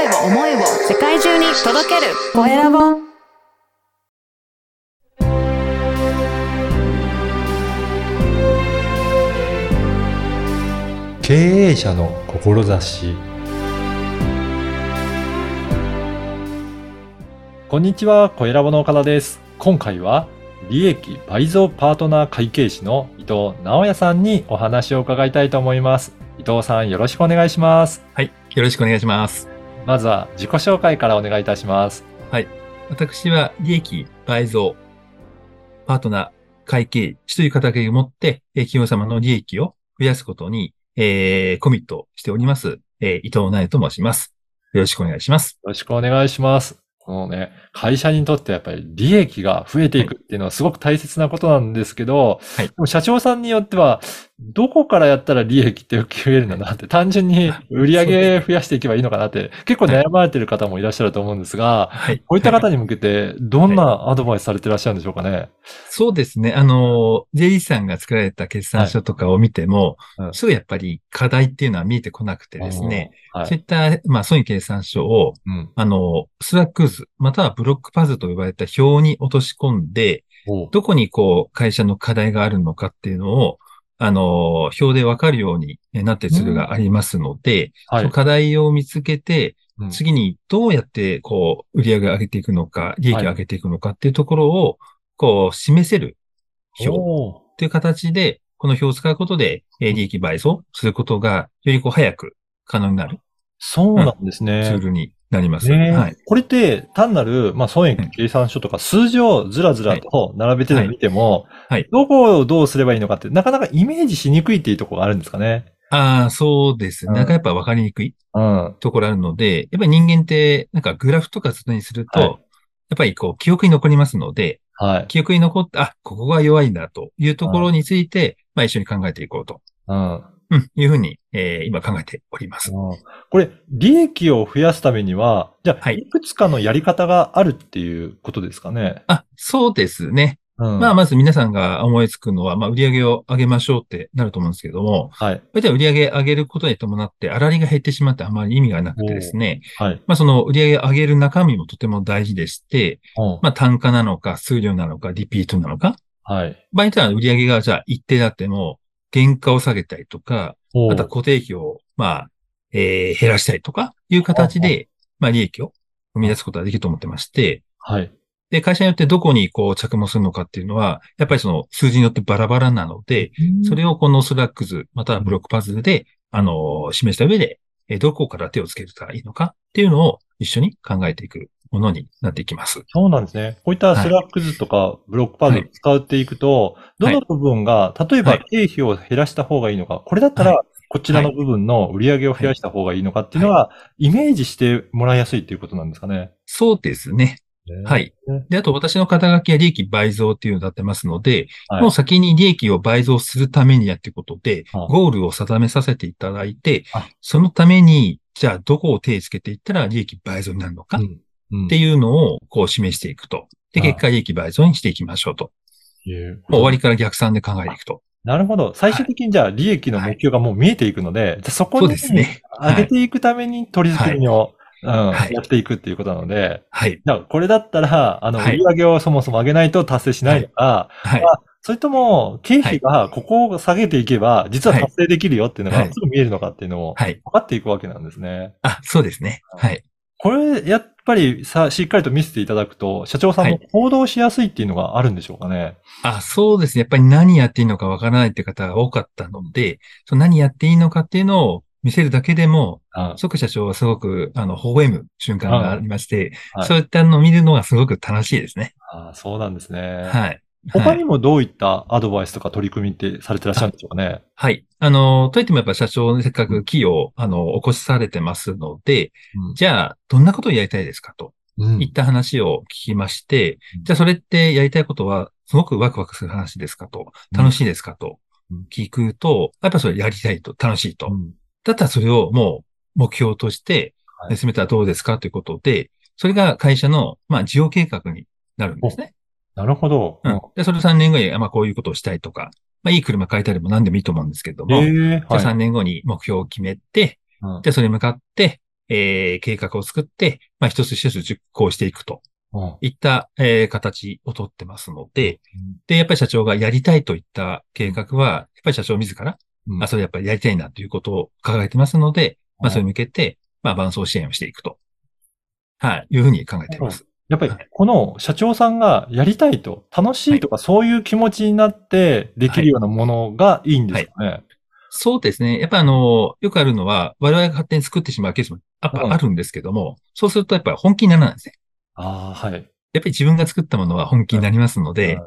声を、思いを世界中に届けるコエラボ。経営者の志こんにちは、小ラボの岡田です。今回は、利益倍増パートナー会計士の伊藤直也さんにお話を伺いたいと思います。伊藤さん、よろしくお願いします。はい。よろしくお願いします。まずは自己紹介からお願いいたします。私は利益倍増、パートナー、会計士という肩書きを持って、えー企業様の利益を増やすことに、えーコミットしております、えー伊藤苗と申します。よろしくお願いします。よろしくお願いします。このね、会社にとってやっぱり利益が増えていくっていうのはすごく大切なことなんですけど、はいでも社長さんによっては、どこからやったら利益って増えるんだなって、単純に売り上げ増やしていけばいいのかなって、結構悩まれてる方もいらっしゃると思うんですが、はい。こういった方に向けて、どんなアドバイスされてらっしゃるんでしょうかね？そうですね。あの、JD さんが作られた決算書とかを見ても、はいうんすぐやっぱり課題っていうのは見えてこなくてですね、はい。そういった、まあ、ソニー決算書を、うん。あの、ストラック図、またはブロックパズルと呼ばれた表に落とし込んで、どこにこう、会社の課題があるのかっていうのを、あの、表でわかるようになってるツールがありますので、はい。その。課題を見つけて、うん。次にどうやってこう、売り上げを上げていくのか、利益を上げていくのかっていうところを、こう、示せる表っていう形で、この表を使うことで、えー利益倍増することが、よりこう、早く可能になるそうなんですツね。ールになります。はい。これって単なる、まあ、損益計算書とか数字をずらずらと並べてるのを見ても、はいはいどこをどうすればいいのかって、なかなかイメージしにくいっていうところがあるんですかね。ああ、そうですね。うんなんかやっぱわかりにくいうん。ところあるので、やっぱり人間って、なんかグラフとか図にすると、はいやっぱりこう、記憶に残りますので、はい。記憶に残って、あ、ここが弱いんだというところについて、まあ一緒に考えていこうと、うん。うん、いうふうに、えー今考えております。うんこれ、利益を増やすためには、じゃあ、はいいくつかのやり方があるっていうことですかね？あ、そうですね。うん。まあ、まず皆さんが思いつくのは、まあ、売り上げを上げましょうってなると思うんですけども、はい。大体売り上げ上げることに伴って、粗利が減ってしまってあまり意味がなくてですね、はい。まあ、その売り上げ上げる中身もとても大事でして、うんまあ、単価なのか、数量なのか、リピートなのか、はい。場合によっては売り上げがじゃあ一定だっても、原価を下げたりとか、あとは固定費を、まあ、えー減らしたりとか、いう形で、まあ、利益を生み出すことができると思ってまして、はい。で、会社によってどこにこう着目するのかっていうのは、やっぱりその数字によってバラバラなので、それをこのストラック図、またはブロックパズルで、あの、示した上で、えーどこから手をつけたらいいのかっていうのを一緒に考えていくものになっていきます。そうなんですね。こういったストラック図とかブロックパズル使っていくと、どの部分が、例えばはい。経費を減らした方がいいのか、これだったはら、こちらの部分の売り上げを増やした方がいいのかっていうのは、イメージしてもらいやすいっていうことなんですかね。そうですね。はい。で、あと私の肩書きは利益倍増っていうのをなってますので、はい。もう先に利益を倍増するためにやっていくことで、はあゴールを定めさせていただいてあ、そのために、じゃあどこを手つけていったら利益倍増になるのかっうんうんていうのをこう示していくと。で、あ結果利益倍増にしていきましょうと。終わりから逆算で考えていくと。なるほど。最終的にじゃあ利益の目標がもう見えていくので、じゃあそこにですね。上げていくために取り付けみを、やっていくっていうことなので、はい。じゃあこれだったら、あの、はい売り上げをそもそも上げないと達成しないのか、はい。それとも、経費がここを下げていけば、実は達成できるよっていうのはいがすぐ見えるのかっていうのをはい。分かっていくわけなんですね。あ、そうですね。はい。これ、やっぱりさ、しっかりと見せていただくと、社長さんもはい行動しやすいっていうのがあるんでしょうかね。あ、そうですね。やっぱり何やっていいのかわからないって方が多かったので、その何やっていいのかっていうのを見せるだけでも、あ即社長はすごく、あの、微笑む瞬間がありまして、はいそういったのを見るのがすごく楽しいですね。あそうなんですね。はい。他にはい。もどういったアドバイスとか取り組みってされてらっしゃるんでしょうかね？はい。あの、といってもやっぱ社長のせっかく企業を、あの、起こしされてますので、うんじゃあ、どんなことをやりたいですかとうんいった話を聞きまして、うんじゃあそれってやりたいことは、すごくワクワクする話ですかと、楽しいですかとうん聞くと、やっぱそれやりたいと、楽しいと。うんだったらそれをもう目標としてはい進めたらどうですかということで、それが会社の、まあ、事業計画になるんですね。なるほど。うん。で、それ3年後に、あまあ、こういうことをしたいとか、まあ、いい車買いたいでも何でもいいと思うんですけども、ええじゃあはい。3年後に目標を決めて、うん。じゃあそれに向かって、えー計画を作って、まあ、一つ一つ実行していくと。うん。いった、えー形をとってますので、で、やっぱり社長がやりたいといった計画は、やっぱり社長自ら、うん。あ、それやっぱりやりたいなということを考えてますので、まあ、それに向けて、まあ、伴走支援をしていくと。はい、いうふうに考えています。やっぱり、この社長さんがやりたいと、楽しいとかそういう気持ちになってできるようなものがいいんですかね。そうですね。やっぱあの、よくあるのは、我々が勝手に作ってしまうケースもやっうんぱあるんですけども、そうするとやっぱり本気にならないんですね。ああ、はい。やっぱり自分が作ったものは本気になりますので、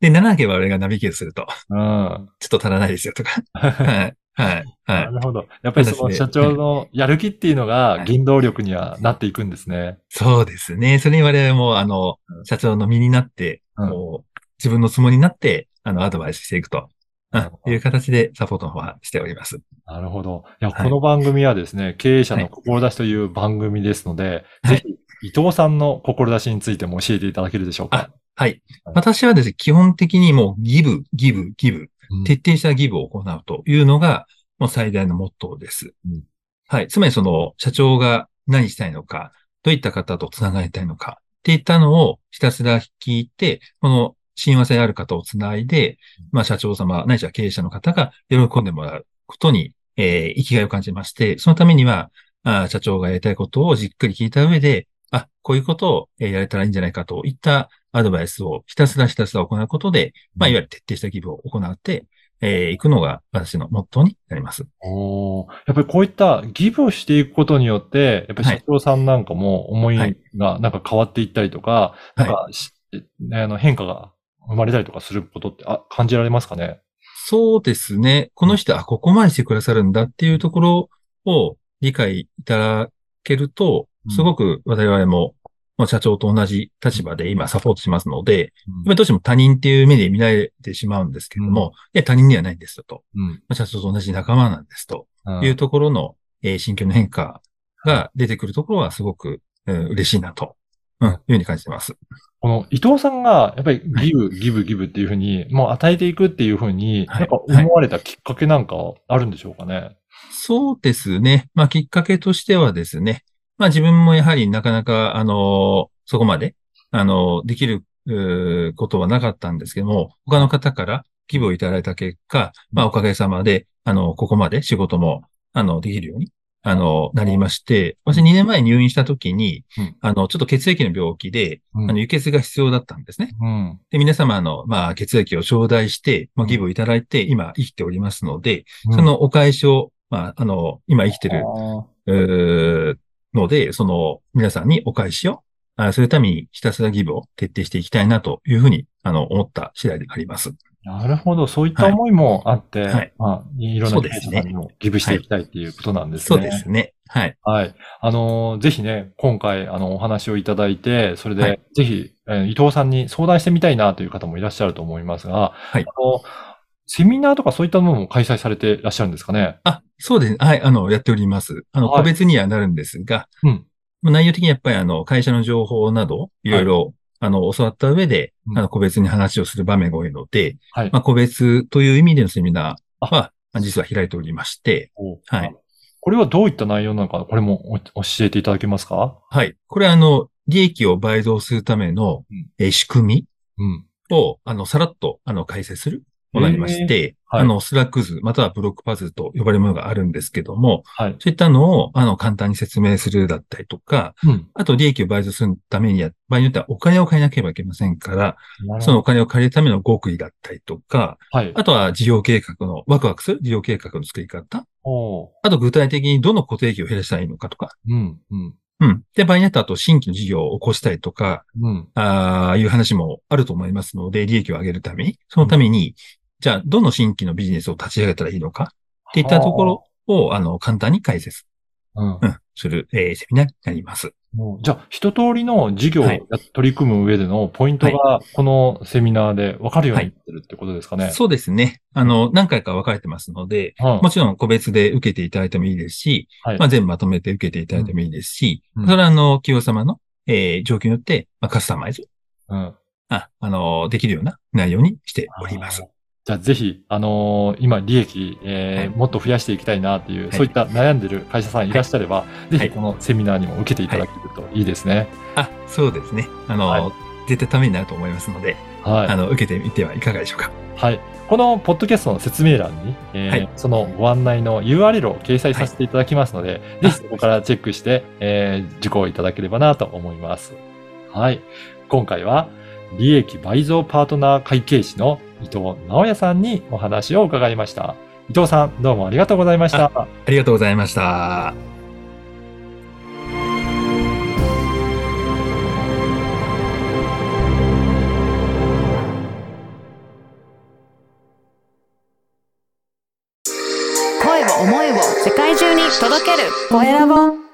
で、ならなければ我々がナビゲートすると、うん。うん。ちょっと足らないですよとか。はい。はい。は。ないるほど。やっぱりその社長のやる気っていうのが原動力にはなっていくんですね。そうですね。それに我々も、あのう、ん社長の身になって、うんもう自分のつもりになって、あの、アドバイスしていくと、うんいう形でサポートの方はしております。なるほど。いや、はいこの番組はですね、経営者の志という番組ですので、はいぜひ、伊藤さんの志についても教えていただけるでしょうか？はいはい。私はですね、基本的にもうギブ、ギブ、ギブ、うん徹底したギブを行うというのが、もう最大のモットーです。うんはい。つまりその、社長が何したいのか、どういった方と繋がりたいのか、っていったのをひたすら聞いて、この親和性ある方を繋いで、まあ社長様、ないしは経営者の方が喜んでもらうことに、えー生きがいを感じまして、そのためには、あー社長がやりたいことをじっくり聞いた上で、あ、こういうことをえーやれたらいいんじゃないかといったアドバイスをひたすらひたすら行うことで、まあ、いわゆる徹底したギブを行って、えーいくのが私のモットーになります。おー。やっぱりこういったギブをしていくことによって、やっぱり社長さんなんかも思いはい。がなんか変わっていったりとか、はい。なんかあの変化が生まれたりとかすることってあ感じられますかね？そうですね。この人、あ、ここまでしてくださるんだっていうところを理解いただけるとうん、すごく我々も、まあ、社長と同じ立場で今サポートしますので、うん。今どうしても他人っていう目で見られてしまうんですけれども、いや、他人ではないんですよと。うん。まあ社長と同じ仲間なんですと。うん。いうところの、えー心境の変化が出てくるところはすごく、うん嬉しいなと、うん、いうふうに感じてます。この伊藤さんが、やっぱりギブ、ギブ、ギブっていうふうに、もう与えていくっていうふうに、はい。なんか思われたきっかけなんかあるんでしょうかね？そうですね。まあ、きっかけとしてはですね、まあ自分もやはりなかなか、あのそこまで、あのできる、ことはなかったんですけども、他の方から寄付をいただいた結果、まあおかげさまで、あの、ここまで仕事も、あの、できるように、あの、なりまして、私2年前に入院した時に、うん。あの、ちょっと血液の病気で、うん。あの、輸血が必要だったんですね。うん。で、皆様の、まあ、血液を頂戴して、まあ、寄付をいただいて、今生きておりますので、そのお返しを、まあ、あの、今生きてる、ので、その、皆さんにお返しを、あするためにひたすらギブを徹底していきたいなというふうに、あの、思った次第であります。なるほど。そういった思いもあって、はいまあ、いろんな経営そうですね者さんにもギブしていきたいっていうことなんですね。そうですね。はい。はい。あのー、ぜひね、今回、あの、お話をいただいて、それで、はいぜひ、えー伊藤さんに相談してみたいなという方もいらっしゃると思いますが、はいあの、セミナーとかそういったものも開催されていらっしゃるんですかね？あ、そうですね。はい。あの、やっております。あの、はい個別にはなるんですが、うん。まあ内容的にやっぱりあの、会社の情報など、いろいろ、あの、教わった上で、うんあの、個別に話をする場面が多いので、はい。まあ、個別という意味でのセミナーは、実は開いておりまして、おはい。これはどういった内容なのか、これもお教えていただけますか？はい。これはあの、利益を倍増するためのうん、えー仕組うん。みを、あの、さらっと、あの、解説するものになりまして、はいあの、ストラック図、またはブロックパズルと呼ばれるものがあるんですけども、はい。そういったのを、あの、簡単に説明するだったりとか、うん。あと利益を倍増するためには、場合によってはお金を借りなければいけませんから、そのお金を借りるための極意だったりとか、はい。あとは事業計画の、ワクワクする事業計画の作り方、あと具体的にどの固定費を減らしたらいいのかとか、うん。うん。うん。で、場合によってはあと新規の事業を起こしたりとか、うん。ああいう話もあると思いますので、利益を上げるために、そのために、じゃあ、どの新規のビジネスを立ち上げたらいいのか？っていったところを、あの、簡単に解説、うん。うん、する、えーセミナーになります。じゃあ、一通りの事業を取り組む上でのポイントが、このセミナーで分かるようになってるってことですかね？そうですね。あの、何回か分かれてますので、うん。もちろん個別で受けていただいてもいいですし、はい。まあ、全部まとめて受けていただいてもいいですし、うん。それはあの、企業様の、えー状況によって、まあ、カスタマイズ、うん。あ、あの、できるような内容にしております。じゃあぜひ、あのー今利益、えーはいもっと増やしていきたいなっていう、いそういった悩んでる会社さんいらっしゃれば、ぜはいひこのセミナーにも受けていただけるといいですね。あ、そうですね。あの、はい絶対ためになると思いますので、はい。あの、受けてみてはいかがでしょうか。はい。このポッドキャストの説明欄に、えーはいそのご案内の URL を掲載させていただきますので、ぜひそこからチェックして、えー受講いただければなと思います。はい。今回は、利益倍増パートナー会計士の伊藤直也さんにお話を伺いました。伊藤さん、どうもありがとうございました。ありがとうございました。声を思いを世界中に届けるコエラボ